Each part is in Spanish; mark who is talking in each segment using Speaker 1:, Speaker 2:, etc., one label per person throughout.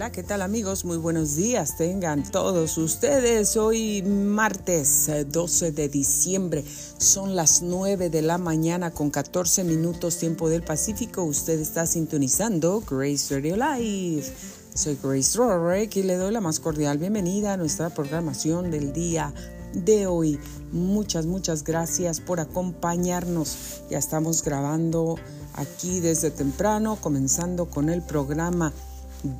Speaker 1: Hola, ¿qué tal amigos? Muy buenos días tengan todos ustedes. Hoy martes 12 eh, de diciembre, son las 9 de la mañana con 14 minutos tiempo del Pacífico. Usted está sintonizando Grace Radio Live. Soy Grace Rorick y le doy la más cordial bienvenida a nuestra programación del día de hoy. Muchas, muchas gracias por acompañarnos. Ya estamos grabando aquí desde temprano, comenzando con el programa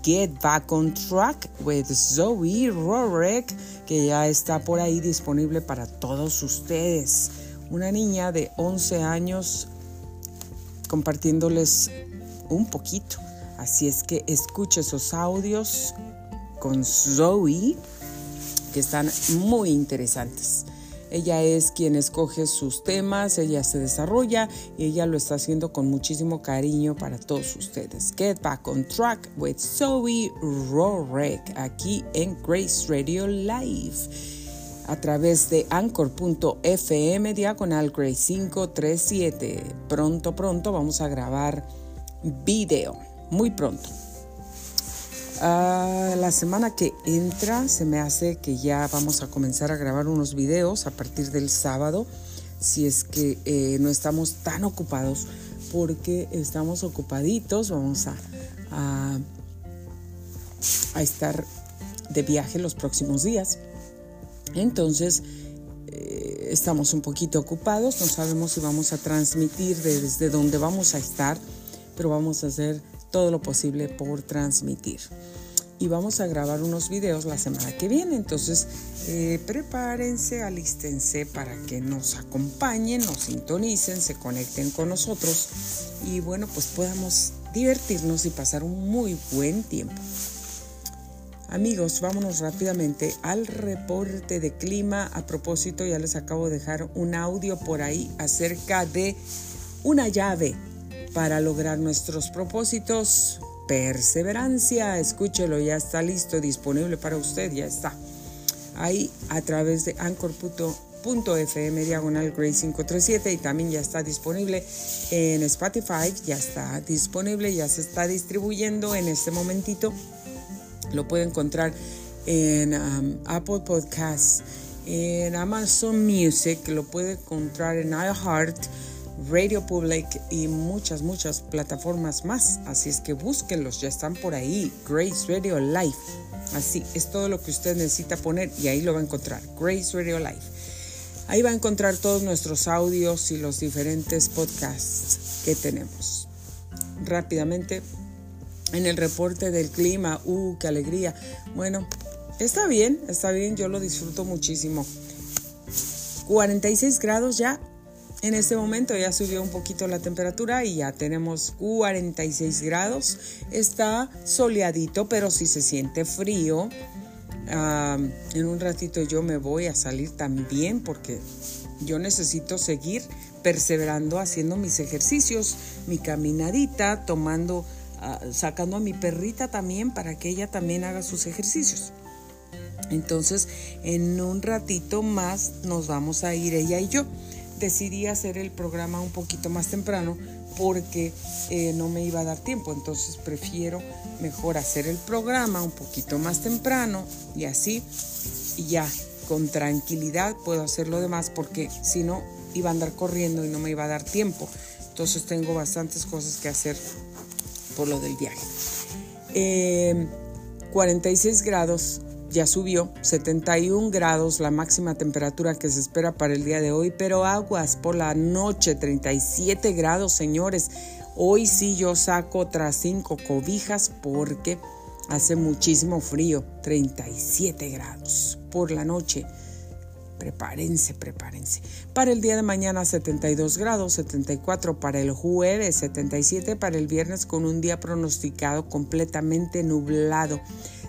Speaker 1: Get Back on Track with Zoe Rorek, que ya está por ahí disponible para todos ustedes. Una niña de 11 años compartiéndoles un poquito. Así es que escuche esos audios con Zoe, que están muy interesantes. Ella es quien escoge sus temas, ella se desarrolla y ella lo está haciendo con muchísimo cariño para todos ustedes. Get Back on Track with Zoe Rorek aquí en Grace Radio Live a través de anchor.fm diagonal Grace 537. Pronto, pronto vamos a grabar video, muy pronto. Ah, la semana que entra se me hace que ya vamos a comenzar a grabar unos videos a partir del sábado, si es que eh, no estamos tan ocupados, porque estamos ocupaditos, vamos a, a, estar de viaje los próximos días. Entonces, eh, estamos un poquito ocupados, no sabemos si vamos a transmitir desde dónde vamos a estar, pero vamos a hacer todo lo posible por transmitir. Y vamos a grabar unos videos la semana que viene. Entonces, eh, prepárense, alístense para que nos acompañen, nos sintonicen, se conecten con nosotros y bueno, pues podamos divertirnos y pasar un muy buen tiempo. Amigos, vámonos rápidamente al reporte de clima. A propósito, ya les acabo de dejar un audio por ahí acerca de una llave para lograr nuestros propósitos. Perseverancia, escúchelo, ya está listo, disponible para usted, ya está. Ahí a través de anchor.fm diagonal Gray 537 y también ya está disponible en Spotify, ya está disponible, ya se está distribuyendo en este momentito. Lo puede encontrar en um, Apple Podcasts, en Amazon Music, lo puede encontrar en iHeart Radio Public y muchas, muchas plataformas más. Así es que búsquenlos, ya están por ahí. Grace Radio Live. Así es todo lo que usted necesita poner y ahí lo va a encontrar. Grace Radio Live. Ahí va a encontrar todos nuestros audios y los diferentes podcasts que tenemos. Rápidamente, en el reporte del clima, ¡uh, qué alegría! Bueno, está bien, está bien, yo lo disfruto muchísimo. 46 grados ya en este momento ya subió un poquito la temperatura y ya tenemos 46 grados. Está soleadito, pero si se siente frío, en un ratito yo me voy a salir también porque yo necesito seguir perseverando haciendo mis ejercicios, mi caminadita, tomando, ah, sacando a mi perrita también para que ella también haga sus ejercicios. Entonces, en un ratito más nos vamos a ir ella y yo decidí hacer el programa un poquito más temprano porque eh, no me iba a dar tiempo. Entonces prefiero mejor hacer el programa un poquito más temprano y así ya con tranquilidad puedo hacer lo demás porque si no iba a andar corriendo y no me iba a dar tiempo. Entonces tengo bastantes cosas que hacer por lo del viaje. 46 eh, grados ya subió 71 grados la máxima temperatura que se espera para el día de hoy, pero aguas por la noche 37 grados, señores. Hoy sí yo saco otras cinco cobijas porque hace muchísimo frío, 37 grados por la noche. Prepárense, prepárense. Para el día de mañana 72 grados, 74 para el jueves, 77 para el viernes con un día pronosticado completamente nublado.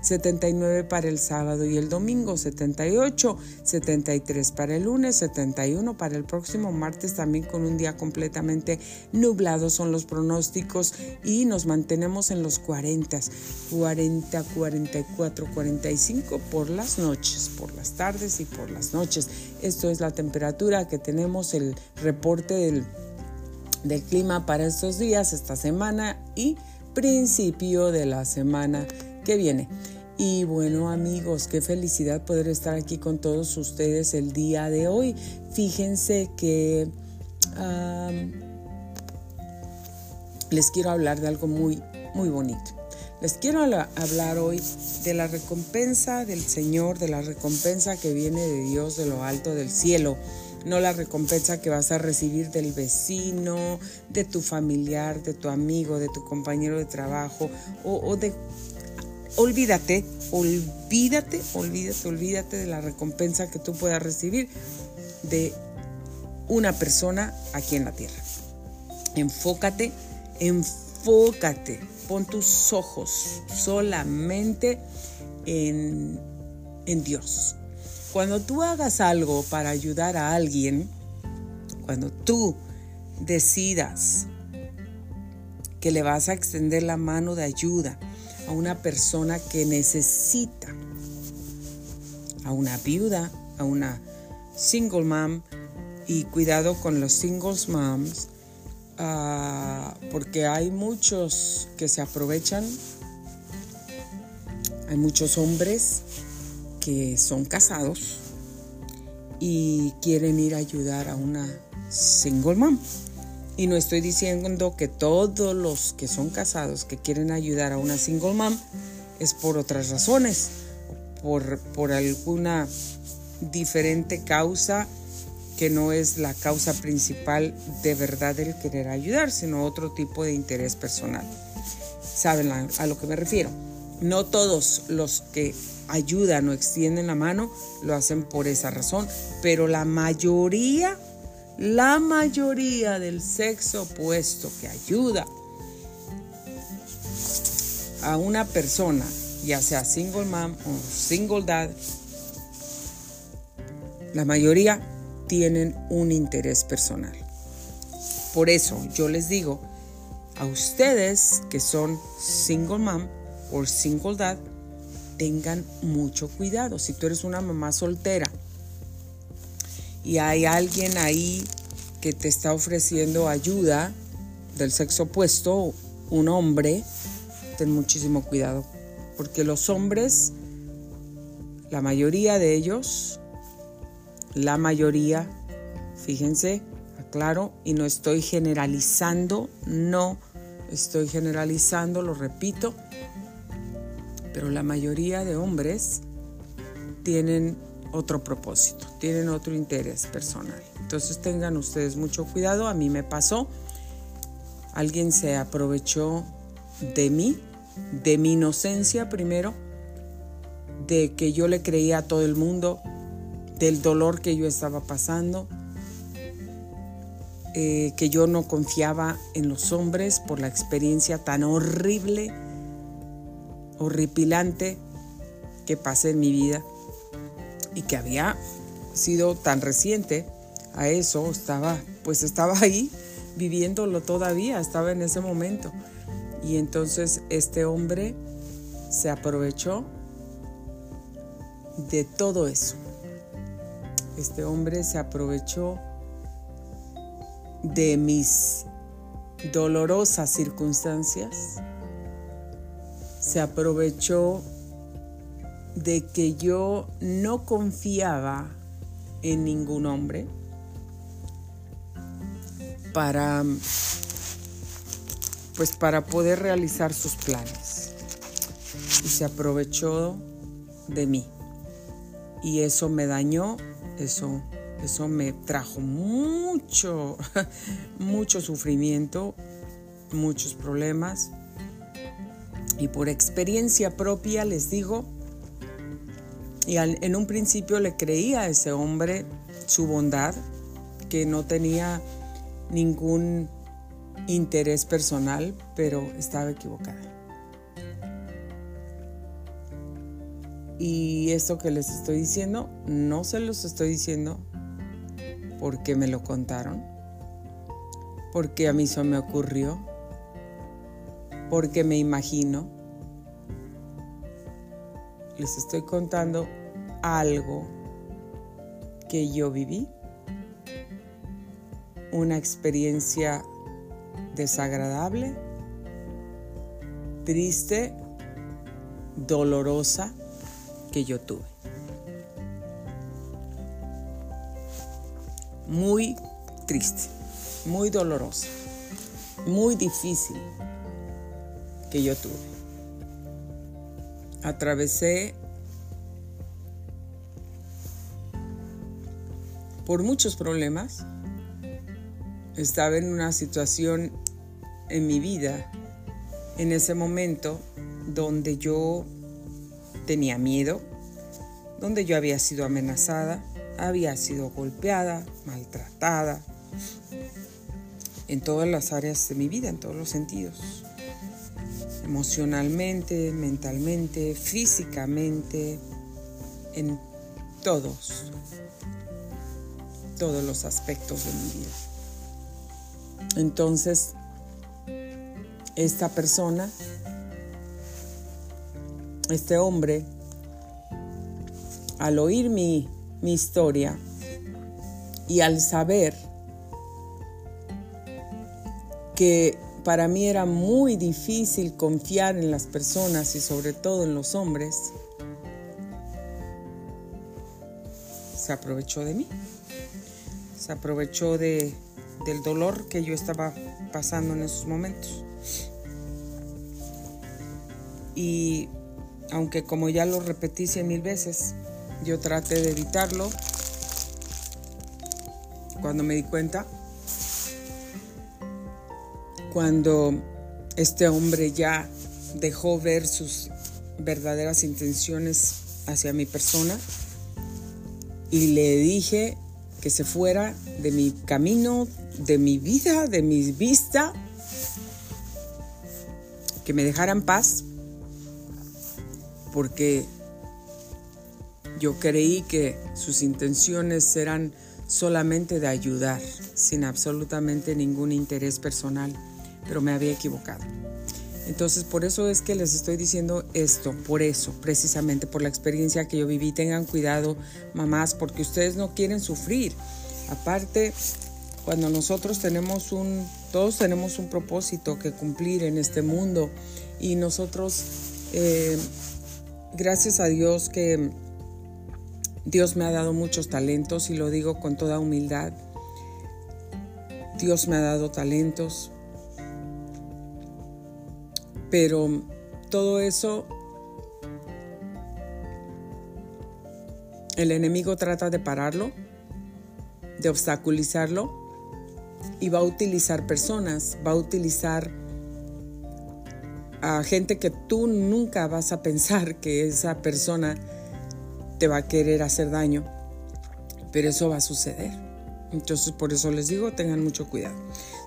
Speaker 1: 79 para el sábado y el domingo, 78, 73 para el lunes, 71 para el próximo martes también con un día completamente nublado son los pronósticos y nos mantenemos en los 40, 40, 44, 45 por las noches, por las tardes y por las noches. Esto es la temperatura que tenemos, el reporte del, clima para estos días, esta semana y principio de la semana ¿Qué viene? Y bueno amigos, qué felicidad poder estar aquí con todos ustedes el día de hoy. Fíjense que les quiero hablar de algo muy, muy bonito. Les quiero hablar hoy de la recompensa del Señor, de la recompensa que viene de Dios de lo alto del cielo no la recompensa que vas a recibir del vecino, de tu familiar, de tu amigo, de tu compañero de trabajo o, de... Olvídate, olvídate, olvídate, olvídate de la recompensa que tú puedas recibir de una persona aquí en la tierra. Enfócate, enfócate, pon tus ojos solamente en, en Dios, cuando tú hagas algo para ayudar a alguien, cuando tú decidas que le vas a extender la mano de ayuda a una persona que necesita, a una viuda, a una single mom, y cuidado con los singles moms, ah, porque hay muchos que se aprovechan, hay muchos hombres que son casados y quieren ir a ayudar a una single mom. Y no estoy diciendo que todos los que son casados que quieren ayudar a una single mom es por otras razones, por, por alguna diferente causa que no es la causa principal de verdad del querer ayudar, sino otro tipo de interés personal. ¿Saben a lo que me refiero? No todos los que ayudan o extienden la mano lo hacen por esa razón, pero la mayoría, la mayoría del sexo opuesto que ayuda a una persona, ya sea single mom o single dad, la mayoría tienen un interés personal. Por eso yo les digo a ustedes que son single mom o single dad, tengan mucho cuidado. Si tú eres una mamá soltera y hay alguien ahí que te está ofreciendo ayuda del sexo opuesto, un hombre, ten muchísimo cuidado. Porque los hombres, la mayoría de ellos, la mayoría, fíjense, aclaro, y no estoy generalizando, no estoy generalizando, lo repito, pero la mayoría de hombres tienen otro propósito, tienen otro interés personal. Entonces tengan ustedes mucho cuidado, a mí me pasó, alguien se aprovechó de mí, de mi inocencia primero, de que yo le creía a todo el mundo, del dolor que yo estaba pasando, eh, que yo no confiaba en los hombres por la experiencia tan horrible horripilante que pasé en mi vida y que había sido tan reciente a eso, estaba, pues estaba ahí viviéndolo todavía, estaba en ese momento. Y entonces este hombre se aprovechó de todo eso. Este hombre se aprovechó de mis dolorosas circunstancias se aprovechó de que yo no confiaba en ningún hombre para pues para poder realizar sus planes. Y se aprovechó de mí. Y eso me dañó eso eso me trajo mucho mucho sufrimiento muchos problemas. Y por experiencia propia les digo, y en un principio le creía a ese hombre su bondad, que no tenía ningún interés personal, pero estaba equivocada. Y esto que les estoy diciendo, no se los estoy diciendo porque me lo contaron, porque a mí eso me ocurrió, porque me imagino. Les estoy contando algo que yo viví, una experiencia desagradable, triste, dolorosa que yo tuve. Muy triste, muy dolorosa, muy difícil que yo tuve. Atravesé por muchos problemas. Estaba en una situación en mi vida en ese momento donde yo tenía miedo, donde yo había sido amenazada, había sido golpeada, maltratada, en todas las áreas de mi vida, en todos los sentidos, emocionalmente, mentalmente, físicamente, en todos, todos los aspectos de mi vida. Entonces, esta persona, este hombre, al oír mi, mi historia y al saber que para mí era muy difícil confiar en las personas y sobre todo en los hombres, se aprovechó de mí, se aprovechó de, del dolor que yo estaba pasando en esos momentos. Y aunque como ya lo repetí cien mil veces, yo traté de evitarlo. Cuando me di cuenta, cuando este hombre ya dejó ver sus verdaderas intenciones hacia mi persona y le dije que se fuera de mi camino, de mi vida, de mi vista, que me dejara en paz porque yo creí que sus intenciones eran solamente de ayudar, sin absolutamente ningún interés personal, pero me había equivocado. Entonces, por eso es que les estoy diciendo esto, por eso, precisamente por la experiencia que yo viví. Tengan cuidado, mamás, porque ustedes no quieren sufrir. Aparte, cuando nosotros tenemos un, todos tenemos un propósito que cumplir en este mundo y nosotros eh, gracias a Dios que Dios me ha dado muchos talentos y lo digo con toda humildad. Dios me ha dado talentos, pero todo eso el enemigo trata de pararlo, de obstaculizarlo y va a utilizar personas, va a utilizar a gente que tú nunca vas a pensar que esa persona te va a querer hacer daño, pero eso va a suceder. Entonces por eso les digo, tengan mucho cuidado.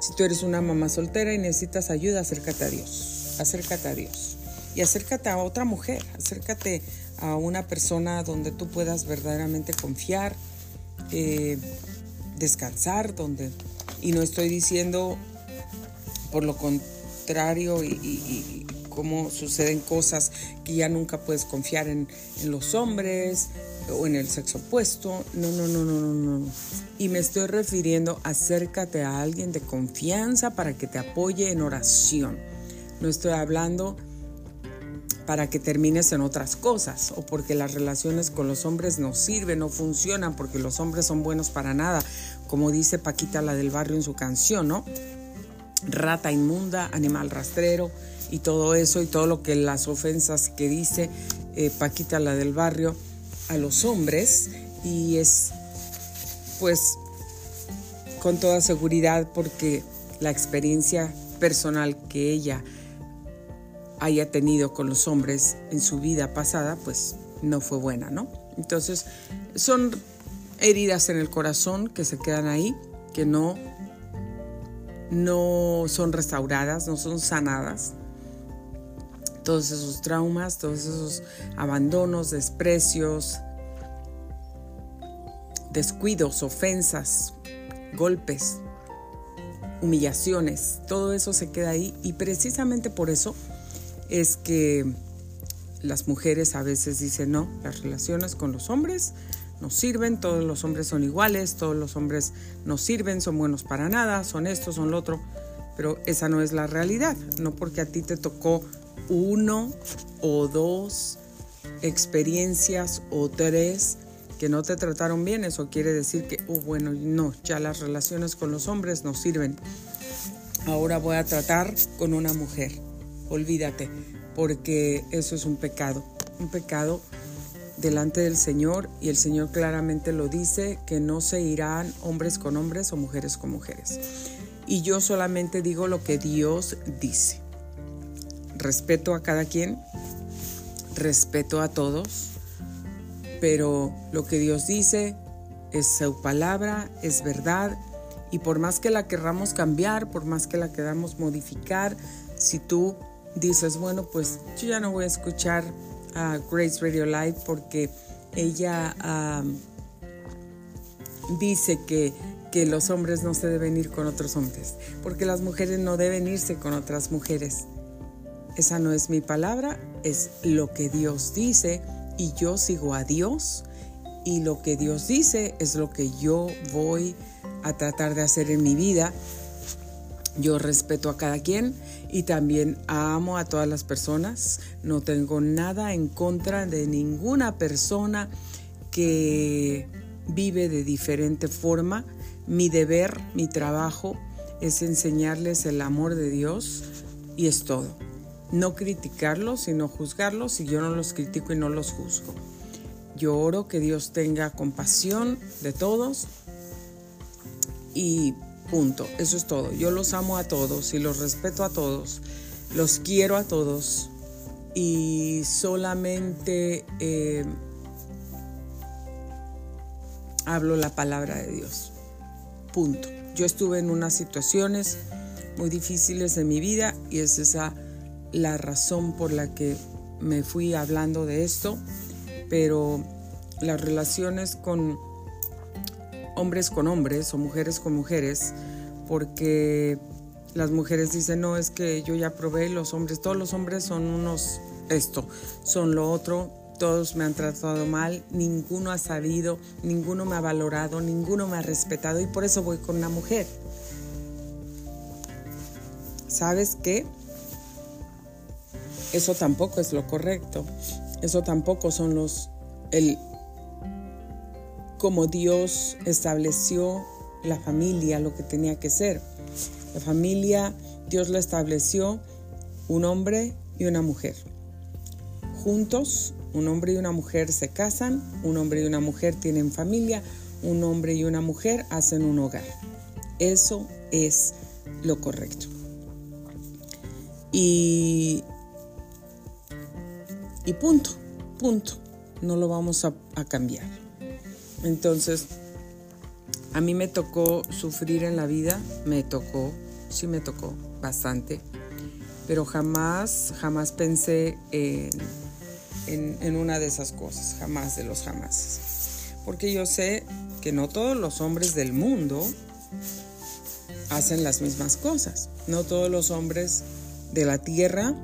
Speaker 1: Si tú eres una mamá soltera y necesitas ayuda, acércate a Dios, acércate a Dios y acércate a otra mujer, acércate a una persona donde tú puedas verdaderamente confiar, eh, descansar, donde y no estoy diciendo por lo contrario y, cómo suceden cosas que ya nunca puedes confiar en, los hombres o en el sexo opuesto. No, no, no, no, no, no. Y me estoy refiriendo, acércate a alguien de confianza para que te apoye en oración. No estoy hablando para que termines en otras cosas o porque las relaciones con los hombres no sirven, no funcionan, porque los hombres son buenos para nada, como dice Paquita la del barrio en su canción, ¿no? Rata inmunda, animal rastrero, y todo eso y todo lo que las ofensas que dice eh, Paquita la del barrio a los hombres y es pues con toda seguridad porque la experiencia personal que ella haya tenido con los hombres en su vida pasada pues no fue buena, ¿no? Entonces son heridas en el corazón que se quedan ahí, que no no son restauradas, no son sanadas todos esos traumas, todos esos abandonos, desprecios, descuidos, ofensas, golpes, humillaciones, todo eso se queda ahí y precisamente por eso es que las mujeres a veces dicen, no, las relaciones con los hombres no sirven, todos los hombres son iguales, todos los hombres no sirven, son buenos para nada, son esto, son lo otro, pero esa no es la realidad, no porque a ti te tocó uno o dos experiencias o tres que no te trataron bien, eso quiere decir que, oh, bueno, no, ya las relaciones con los hombres no sirven. Ahora voy a tratar con una mujer. Olvídate, porque eso es un pecado, un pecado delante del Señor y el Señor claramente lo dice, que no se irán hombres con hombres o mujeres con mujeres. Y yo solamente digo lo que Dios dice. Respeto a cada quien, respeto a todos, pero lo que Dios dice es su palabra, es verdad, y por más que la querramos cambiar, por más que la queramos modificar, si tú dices, bueno, pues yo ya no voy a escuchar a Grace Radio Live porque ella dice que, que los hombres no se deben ir con otros hombres, porque las mujeres no deben irse con otras mujeres. Esa no es mi palabra, es lo que Dios dice y yo sigo a Dios y lo que Dios dice es lo que yo voy a tratar de hacer en mi vida. Yo respeto a cada quien y también amo a todas las personas. No tengo nada en contra de ninguna persona que vive de diferente forma. Mi deber, mi trabajo es enseñarles el amor de Dios y es todo no criticarlos, sino juzgarlos y yo no los critico y no los juzgo. Yo oro que Dios tenga compasión de todos y punto, eso es todo. Yo los amo a todos y los respeto a todos, los quiero a todos y solamente eh, hablo la palabra de Dios. Punto. Yo estuve en unas situaciones muy difíciles en mi vida y es esa la razón por la que me fui hablando de esto, pero las relaciones con hombres con hombres o mujeres con mujeres, porque las mujeres dicen, no, es que yo ya probé los hombres, todos los hombres son unos esto, son lo otro, todos me han tratado mal, ninguno ha sabido, ninguno me ha valorado, ninguno me ha respetado y por eso voy con una mujer. ¿Sabes qué? Eso tampoco es lo correcto. Eso tampoco son los el como Dios estableció la familia, lo que tenía que ser. La familia, Dios la estableció un hombre y una mujer. Juntos, un hombre y una mujer se casan, un hombre y una mujer tienen familia, un hombre y una mujer hacen un hogar. Eso es lo correcto. Y y punto, punto. No lo vamos a, cambiar. Entonces, a mí me tocó sufrir en la vida, me tocó, sí me tocó bastante, pero jamás, jamás pensé en, en, una de esas cosas, jamás de los jamás. Porque yo sé que no todos los hombres del mundo hacen las mismas cosas. No todos los hombres de la tierra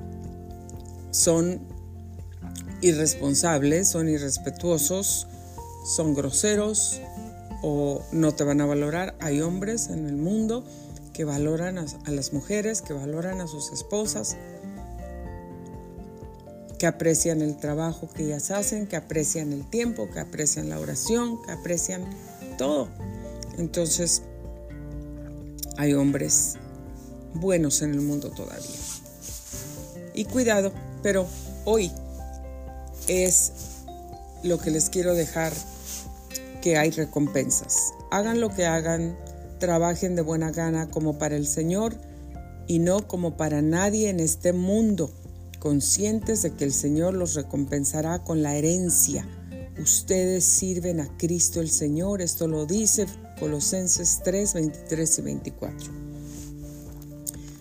Speaker 1: son irresponsables, son irrespetuosos, son groseros o no te van a valorar. Hay hombres en el mundo que valoran a, las mujeres, que valoran a sus esposas, que aprecian el trabajo que ellas hacen, que aprecian el tiempo, que aprecian la oración, que aprecian todo. Entonces, hay hombres buenos en el mundo todavía. Y cuidado, pero hoy es lo que les quiero dejar, que hay recompensas. Hagan lo que hagan, trabajen de buena gana como para el Señor y no como para nadie en este mundo, conscientes de que el Señor los recompensará con la herencia. Ustedes sirven a Cristo el Señor, esto lo dice Colosenses 3, 23 y 24.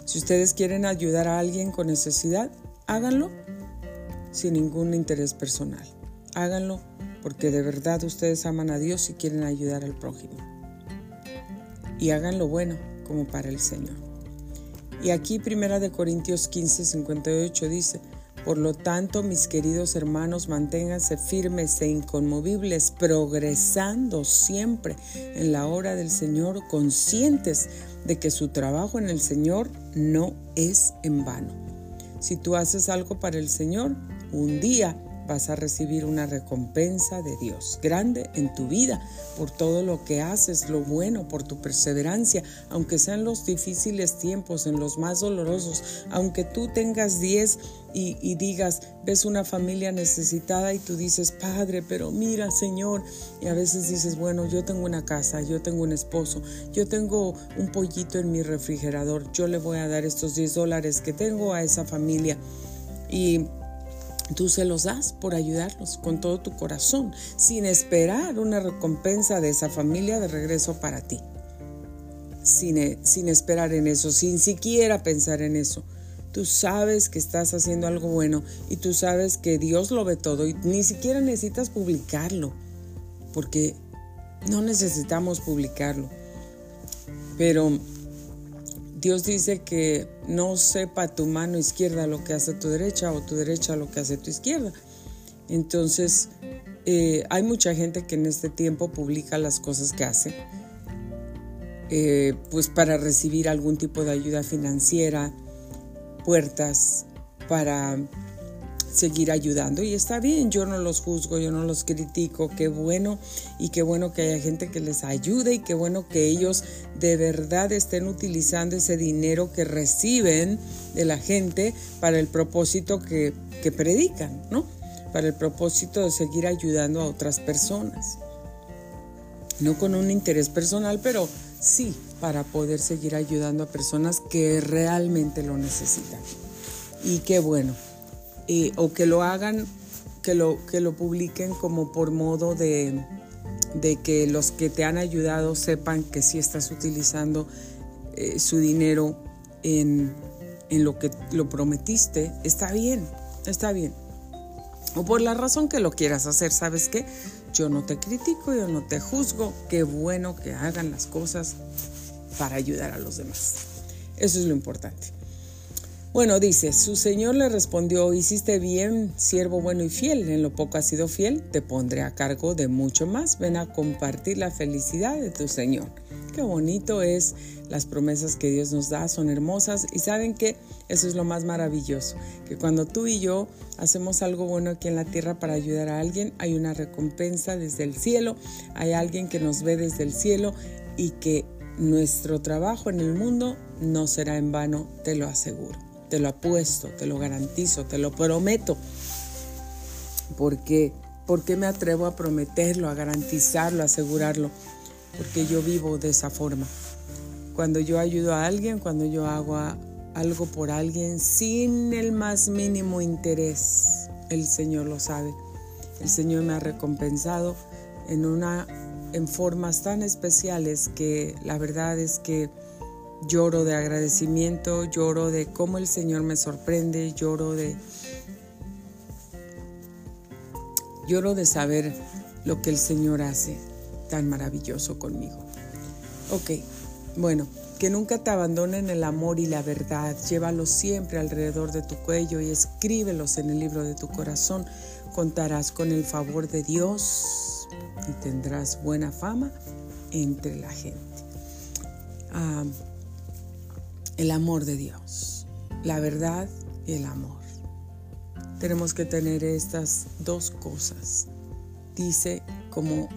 Speaker 1: Si ustedes quieren ayudar a alguien con necesidad, háganlo sin ningún interés personal. Háganlo porque de verdad ustedes aman a Dios y quieren ayudar al prójimo. Y hagan lo bueno como para el Señor. Y aquí Primera de Corintios 15, 58 dice, por lo tanto, mis queridos hermanos, manténganse firmes e inconmovibles, progresando siempre en la hora del Señor, conscientes de que su trabajo en el Señor no es en vano. si tú haces algo para el Señor, un día vas a recibir una recompensa de Dios grande en tu vida por todo lo que haces, lo bueno, por tu perseverancia, aunque sean los difíciles tiempos, en los más dolorosos, aunque tú tengas 10 y, digas, ves una familia necesitada y tú dices, Padre, pero mira, Señor, y a veces dices, bueno, yo tengo una casa, yo tengo un esposo, yo tengo un pollito en mi refrigerador, yo le voy a dar estos 10 dólares que tengo a esa familia. Y Tú se los das por ayudarlos con todo tu corazón, sin esperar una recompensa de esa familia de regreso para ti. Sin, e, sin, esperar en eso, sin siquiera pensar en eso. Tú sabes que estás haciendo algo bueno y tú sabes que Dios lo ve todo y ni siquiera necesitas publicarlo, porque no necesitamos publicarlo. Pero Dios dice que no sepa tu mano izquierda lo que hace tu derecha o tu derecha lo que hace tu izquierda. Entonces, eh, hay mucha gente que en este tiempo publica las cosas que hace, eh, pues para recibir algún tipo de ayuda financiera, puertas para seguir ayudando y está bien, yo no los juzgo, yo no los critico, qué bueno y qué bueno que haya gente que les ayude y qué bueno que ellos de verdad estén utilizando ese dinero que reciben de la gente para el propósito que, que predican, ¿no? Para el propósito de seguir ayudando a otras personas. No con un interés personal, pero sí para poder seguir ayudando a personas que realmente lo necesitan. Y qué bueno o que lo hagan, que lo, que lo publiquen como por modo de, de que los que te han ayudado sepan que sí estás utilizando eh, su dinero en, en lo que lo prometiste, está bien, está bien. O por la razón que lo quieras hacer, ¿sabes qué? Yo no te critico, yo no te juzgo, qué bueno que hagan las cosas para ayudar a los demás. Eso es lo importante. Bueno, dice, su señor le respondió, hiciste bien, siervo bueno y fiel, en lo poco has sido fiel, te pondré a cargo de mucho más, ven a compartir la felicidad de tu señor. Qué bonito es, las promesas que Dios nos da son hermosas. Y saben que eso es lo más maravilloso, que cuando tú y yo hacemos algo bueno aquí en la tierra para ayudar a alguien, hay una recompensa desde el cielo, hay alguien que nos ve desde el cielo y que nuestro trabajo en el mundo no será en vano, te lo aseguro. Te lo apuesto, te lo garantizo, te lo prometo. Porque, ¿Por qué me atrevo a prometerlo, a garantizarlo, a asegurarlo? Porque yo vivo de esa forma. Cuando yo ayudo a alguien, cuando yo hago algo por alguien sin el más mínimo interés, el Señor lo sabe. El Señor me ha recompensado en una en formas tan especiales que la verdad es que Lloro de agradecimiento, lloro de cómo el Señor me sorprende, lloro de lloro de saber lo que el Señor hace tan maravilloso conmigo. Ok, bueno, que nunca te abandonen el amor y la verdad. Llévalos siempre alrededor de tu cuello y escríbelos en el libro de tu corazón. Contarás con el favor de Dios y tendrás buena fama entre la gente. Ah, el amor de Dios, la verdad y el amor. Tenemos que tener estas dos cosas, dice, como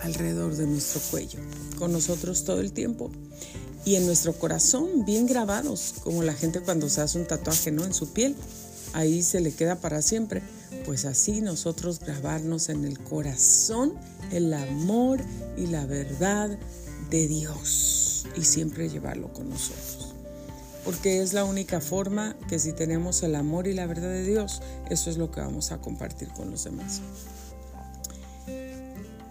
Speaker 1: alrededor de nuestro cuello, con nosotros todo el tiempo y en nuestro corazón bien grabados, como la gente cuando se hace un tatuaje, ¿no? En su piel, ahí se le queda para siempre. Pues así nosotros grabarnos en el corazón el amor y la verdad de Dios y siempre llevarlo con nosotros porque es la única forma que si tenemos el amor y la verdad de Dios, eso es lo que vamos a compartir con los demás.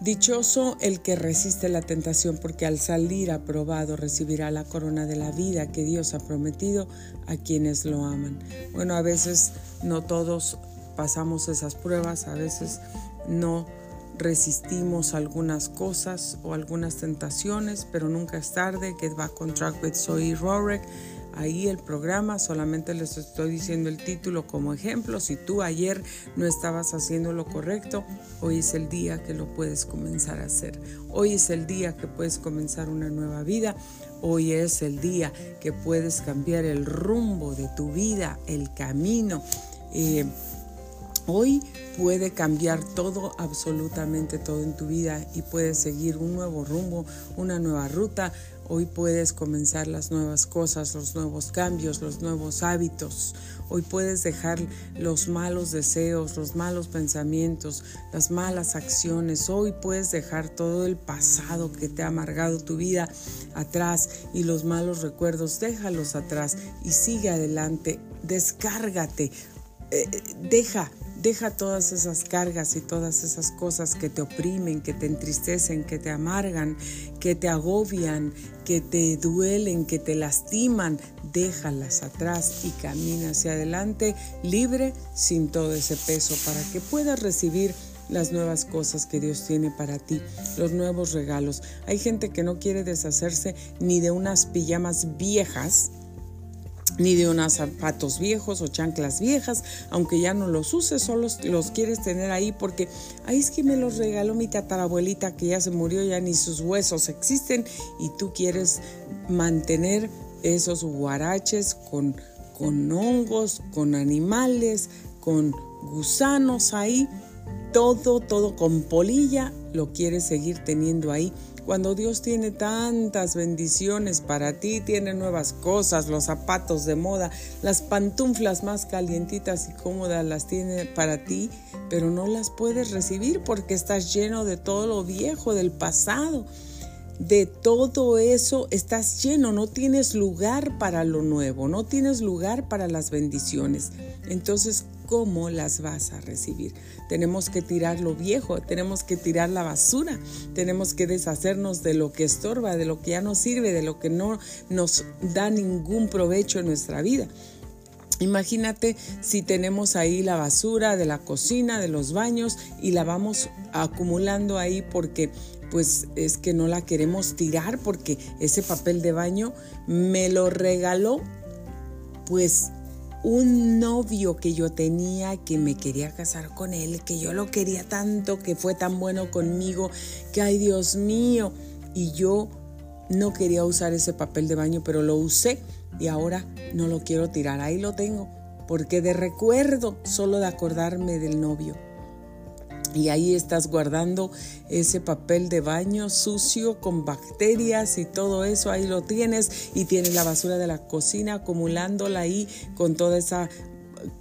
Speaker 1: Dichoso el que resiste la tentación, porque al salir aprobado recibirá la corona de la vida que Dios ha prometido a quienes lo aman. Bueno, a veces no todos pasamos esas pruebas, a veces no resistimos algunas cosas o algunas tentaciones, pero nunca es tarde. Get back on track with Zoe Rorek ahí el programa, solamente les estoy diciendo el título como ejemplo. Si tú ayer no estabas haciendo lo correcto, hoy es el día que lo puedes comenzar a hacer. Hoy es el día que puedes comenzar una nueva vida. Hoy es el día que puedes cambiar el rumbo de tu vida, el camino. Eh, hoy puede cambiar todo, absolutamente todo en tu vida y puedes seguir un nuevo rumbo, una nueva ruta. Hoy puedes comenzar las nuevas cosas, los nuevos cambios, los nuevos hábitos. Hoy puedes dejar los malos deseos, los malos pensamientos, las malas acciones. Hoy puedes dejar todo el pasado que te ha amargado tu vida atrás y los malos recuerdos, déjalos atrás y sigue adelante. Descárgate. Eh, deja Deja todas esas cargas y todas esas cosas que te oprimen, que te entristecen, que te amargan, que te agobian, que te duelen, que te lastiman. Déjalas atrás y camina hacia adelante libre sin todo ese peso para que puedas recibir las nuevas cosas que Dios tiene para ti, los nuevos regalos. Hay gente que no quiere deshacerse ni de unas pijamas viejas ni de unos zapatos viejos o chanclas viejas, aunque ya no los uses, solo los, quieres tener ahí porque ahí es que me los regaló mi tatarabuelita que ya se murió, ya ni sus huesos existen y tú quieres mantener esos guaraches con, con hongos, con animales, con gusanos ahí, todo, todo con polilla, lo quieres seguir teniendo ahí cuando Dios tiene tantas bendiciones para ti, tiene nuevas cosas, los zapatos de moda, las pantuflas más calientitas y cómodas las tiene para ti, pero no las puedes recibir porque estás lleno de todo lo viejo del pasado. De todo eso estás lleno, no tienes lugar para lo nuevo, no tienes lugar para las bendiciones. Entonces, cómo las vas a recibir. Tenemos que tirar lo viejo, tenemos que tirar la basura, tenemos que deshacernos de lo que estorba, de lo que ya no sirve, de lo que no nos da ningún provecho en nuestra vida. Imagínate si tenemos ahí la basura de la cocina, de los baños y la vamos acumulando ahí porque pues es que no la queremos tirar porque ese papel de baño me lo regaló pues un novio que yo tenía que me quería casar con él, que yo lo quería tanto, que fue tan bueno conmigo, que ay Dios mío, y yo no quería usar ese papel de baño, pero lo usé y ahora no lo quiero tirar, ahí lo tengo, porque de recuerdo solo de acordarme del novio y ahí estás guardando ese papel de baño sucio con bacterias y todo eso, ahí lo tienes y tienes la basura de la cocina acumulándola ahí con toda esa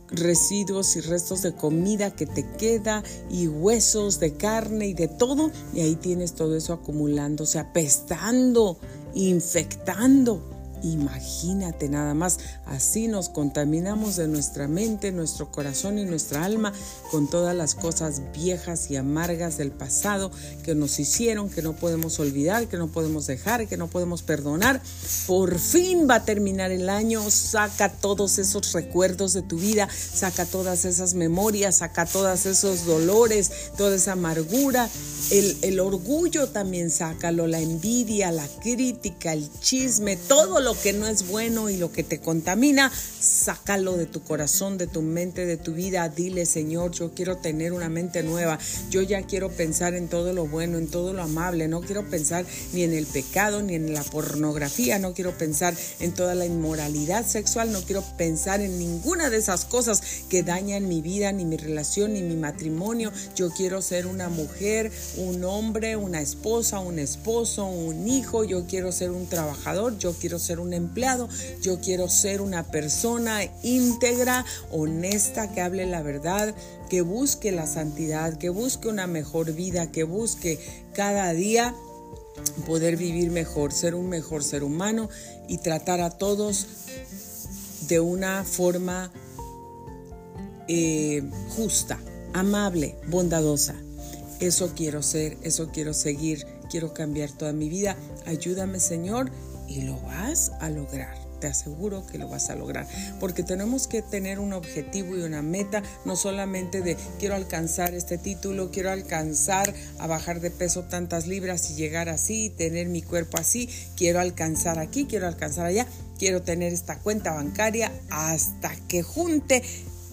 Speaker 1: residuos y restos de comida que te queda y huesos de carne y de todo y ahí tienes todo eso acumulándose, apestando, infectando. Imagínate nada más, así nos contaminamos de nuestra mente, nuestro corazón y nuestra alma con todas las cosas viejas y amargas del pasado que nos hicieron, que no podemos olvidar, que no podemos dejar, que no podemos perdonar. Por fin va a terminar el año, saca todos esos recuerdos de tu vida, saca todas esas memorias, saca todos esos dolores, toda esa amargura, el, orgullo también sácalo, la envidia, la crítica, el chisme, todo lo que no es bueno y lo que te contamina, sácalo de tu corazón, de tu mente, de tu vida. Dile, Señor, yo quiero tener una mente nueva. Yo ya quiero pensar en todo lo bueno, en todo lo amable. No quiero pensar ni en el pecado, ni en la pornografía. No quiero pensar en toda la inmoralidad sexual. No quiero pensar en ninguna de esas cosas que dañan mi vida, ni mi relación, ni mi matrimonio. Yo quiero ser una mujer, un hombre, una esposa, un esposo, un hijo. Yo quiero ser un trabajador. Yo quiero ser un empleado, yo quiero ser una persona íntegra, honesta, que hable la verdad, que busque la santidad, que busque una mejor vida, que busque cada día poder vivir mejor, ser un mejor ser humano y tratar a todos de una forma eh, justa, amable, bondadosa. Eso quiero ser, eso quiero seguir, quiero cambiar toda mi vida. Ayúdame Señor y lo vas a lograr. te aseguro que lo vas a lograr. Porque tenemos que tener un objetivo y una meta, no solamente de quiero alcanzar este título, quiero alcanzar a bajar de peso tantas libras y llegar así, tener mi cuerpo así, quiero alcanzar aquí, quiero alcanzar allá, quiero tener esta cuenta bancaria hasta que junte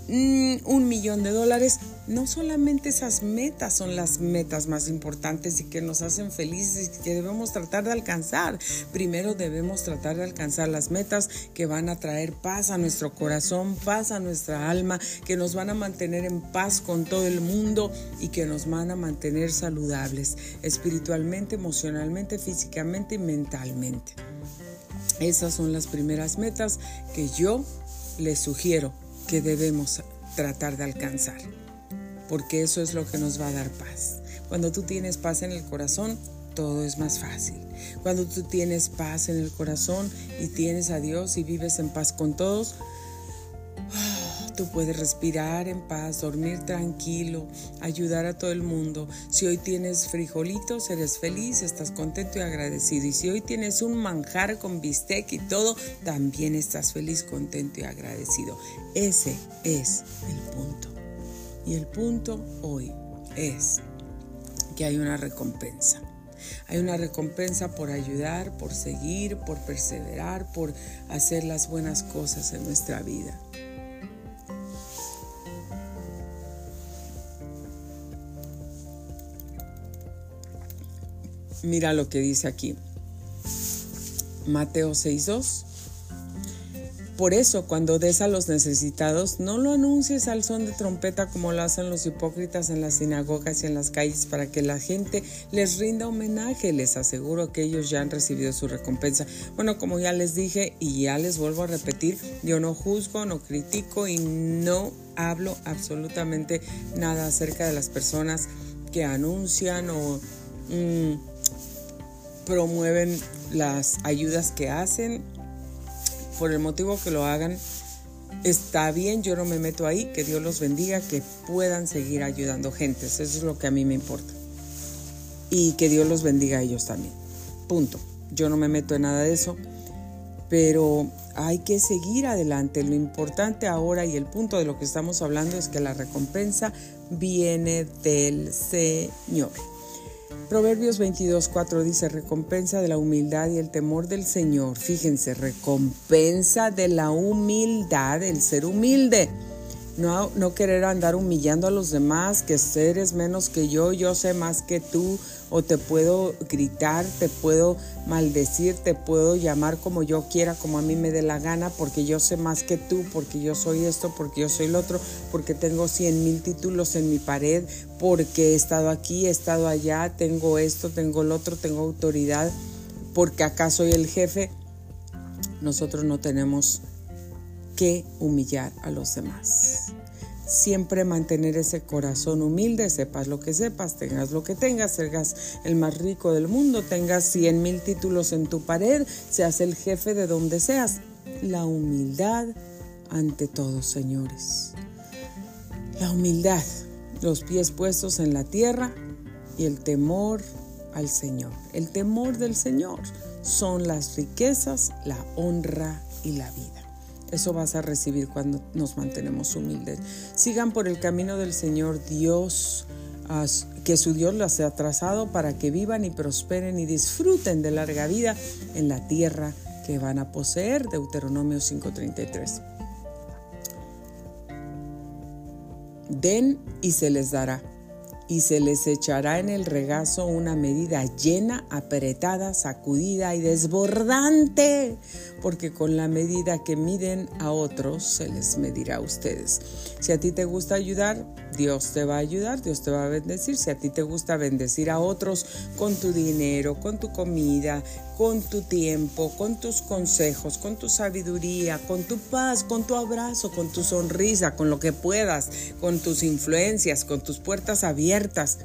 Speaker 1: un millón de dólares, no solamente esas metas son las metas más importantes y que nos hacen felices y que debemos tratar de alcanzar. Primero debemos tratar de alcanzar las metas que van a traer paz a nuestro corazón, paz a nuestra alma, que nos van a mantener en paz con todo el mundo y que nos van a mantener saludables espiritualmente, emocionalmente, físicamente y mentalmente. Esas son las primeras metas que yo les sugiero que debemos tratar de alcanzar, porque eso es lo que nos va a dar paz. Cuando tú tienes paz en el corazón, todo es más fácil. Cuando tú tienes paz en el corazón y tienes a Dios y vives en paz con todos, Tú puedes respirar en paz, dormir tranquilo, ayudar a todo el mundo. Si hoy tienes frijolitos, eres feliz, estás contento y agradecido. Y si hoy tienes un manjar con bistec y todo, también estás feliz, contento y agradecido. Ese es el punto. Y el punto hoy es que hay una recompensa. Hay una recompensa por ayudar, por seguir, por perseverar, por hacer las buenas cosas en nuestra vida. Mira lo que dice aquí. Mateo 6.2. Por eso, cuando des a los necesitados, no lo anuncies al son de trompeta como lo hacen los hipócritas en las sinagogas y en las calles para que la gente les rinda homenaje. Les aseguro que ellos ya han recibido su recompensa. Bueno, como ya les dije y ya les vuelvo a repetir, yo no juzgo, no critico y no hablo absolutamente nada acerca de las personas que anuncian o... Mm, promueven las ayudas que hacen, por el motivo que lo hagan, está bien, yo no me meto ahí, que Dios los bendiga, que puedan seguir ayudando gentes, eso es lo que a mí me importa. Y que Dios los bendiga a ellos también. Punto. Yo no me meto en nada de eso, pero hay que seguir adelante. Lo importante ahora y el punto de lo que estamos hablando es que la recompensa viene del Señor. Proverbios 22.4 dice, recompensa de la humildad y el temor del Señor. Fíjense, recompensa de la humildad, el ser humilde. No, querer andar humillando a los demás, que eres menos que yo, yo sé más que tú, o te puedo gritar, te puedo maldecir, te puedo llamar como yo quiera, como a mí me dé la gana, porque yo sé más que tú, porque yo soy esto, porque yo soy el otro, porque tengo cien mil títulos en mi pared, porque he estado aquí, he estado allá, tengo esto, tengo el otro, tengo autoridad, porque acá soy el jefe. Nosotros no tenemos que humillar a los demás. Siempre mantener ese corazón humilde, sepas lo que sepas, tengas lo que tengas, seas el más rico del mundo, tengas cien mil títulos en tu pared, seas el jefe de donde seas. La humildad ante todos, señores. La humildad, los pies puestos en la tierra y el temor al Señor. El temor del Señor son las riquezas, la honra y la vida. Eso vas a recibir cuando nos mantenemos humildes. Sigan por el camino del Señor Dios, que su Dios las ha trazado para que vivan y prosperen y disfruten de larga vida en la tierra que van a poseer. Deuteronomio 5:33. Den y se les dará y se les echará en el regazo una medida llena, apretada, sacudida y desbordante, porque con la medida que miden a otros se les medirá a ustedes. Si a ti te gusta ayudar, Dios te va a ayudar, Dios te va a bendecir. Si a ti te gusta bendecir a otros con tu dinero, con tu comida, con tu tiempo, con tus consejos, con tu sabiduría, con tu paz, con tu abrazo, con tu sonrisa, con lo que puedas, con tus influencias, con tus puertas abiertas.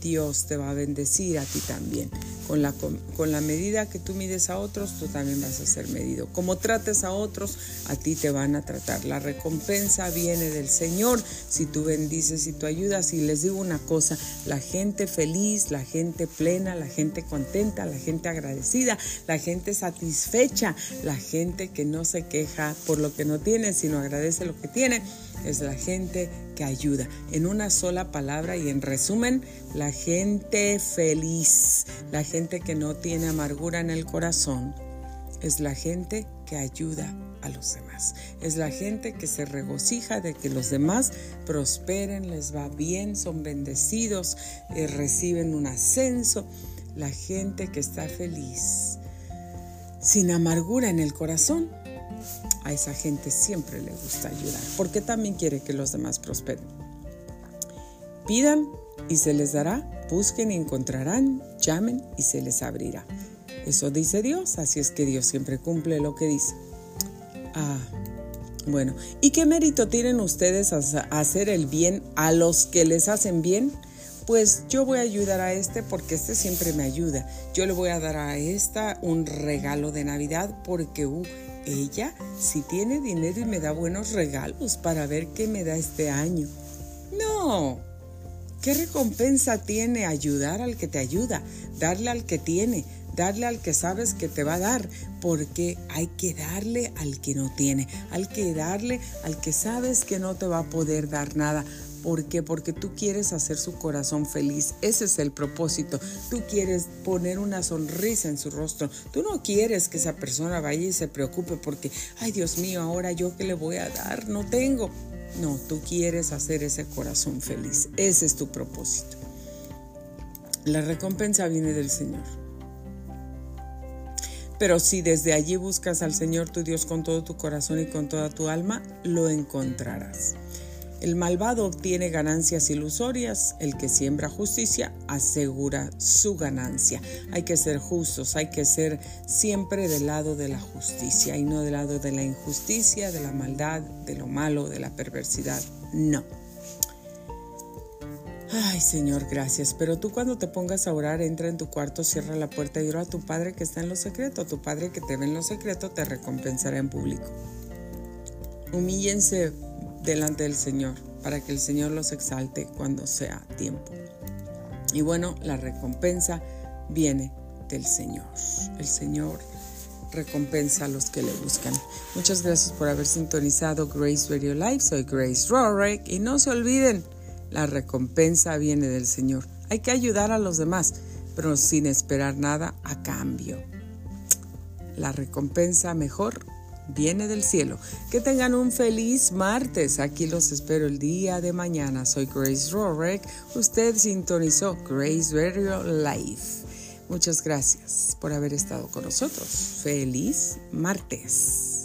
Speaker 1: Dios te va a bendecir a ti también. Con la, con la medida que tú mides a otros, tú también vas a ser medido. Como trates a otros, a ti te van a tratar. La recompensa viene del Señor si tú bendices y tú ayudas. Y les digo una cosa, la gente feliz, la gente plena, la gente contenta, la gente agradecida, la gente satisfecha, la gente que no se queja por lo que no tiene, sino agradece lo que tiene es la gente que ayuda. En una sola palabra y en resumen, la gente feliz, la gente que no tiene amargura en el corazón, es la gente que ayuda a los demás. Es la gente que se regocija de que los demás prosperen, les va bien, son bendecidos, eh, reciben un ascenso. La gente que está feliz, sin amargura en el corazón, a esa gente siempre le gusta ayudar, porque también quiere que los demás prosperen. Pidan y se les dará, busquen y encontrarán, llamen y se les abrirá. Eso dice Dios, así es que Dios siempre cumple lo que dice. Ah, bueno, ¿y qué mérito tienen ustedes a hacer el bien a los que les hacen bien? Pues yo voy a ayudar a este porque este siempre me ayuda. Yo le voy a dar a esta un regalo de Navidad porque uh, ella si tiene dinero y me da buenos regalos para ver qué me da este año. No. ¿Qué recompensa tiene ayudar al que te ayuda? Darle al que tiene, darle al que sabes que te va a dar, porque hay que darle al que no tiene, hay que darle al que sabes que no te va a poder dar nada. ¿Por qué? Porque tú quieres hacer su corazón feliz. Ese es el propósito. Tú quieres poner una sonrisa en su rostro. Tú no quieres que esa persona vaya y se preocupe porque, ay Dios mío, ahora yo qué le voy a dar, no tengo. No, tú quieres hacer ese corazón feliz. Ese es tu propósito. La recompensa viene del Señor. Pero si desde allí buscas al Señor tu Dios con todo tu corazón y con toda tu alma, lo encontrarás. El malvado obtiene ganancias ilusorias, el que siembra justicia asegura su ganancia. Hay que ser justos, hay que ser siempre del lado de la justicia y no del lado de la injusticia, de la maldad, de lo malo, de la perversidad. No. Ay Señor, gracias. Pero tú cuando te pongas a orar, entra en tu cuarto, cierra la puerta y ora a tu Padre que está en lo secreto. Tu Padre que te ve en lo secreto te recompensará en público. Humíllense delante del Señor, para que el Señor los exalte cuando sea tiempo. Y bueno, la recompensa viene del Señor. El Señor recompensa a los que le buscan. Muchas gracias por haber sintonizado Grace Radio Live. Soy Grace Rorick y no se olviden, la recompensa viene del Señor. Hay que ayudar a los demás, pero sin esperar nada a cambio. La recompensa mejor viene del cielo. Que tengan un feliz martes. Aquí los espero el día de mañana. Soy Grace Rorek. Usted sintonizó Grace Radio Live. Muchas gracias por haber estado con nosotros. Feliz martes.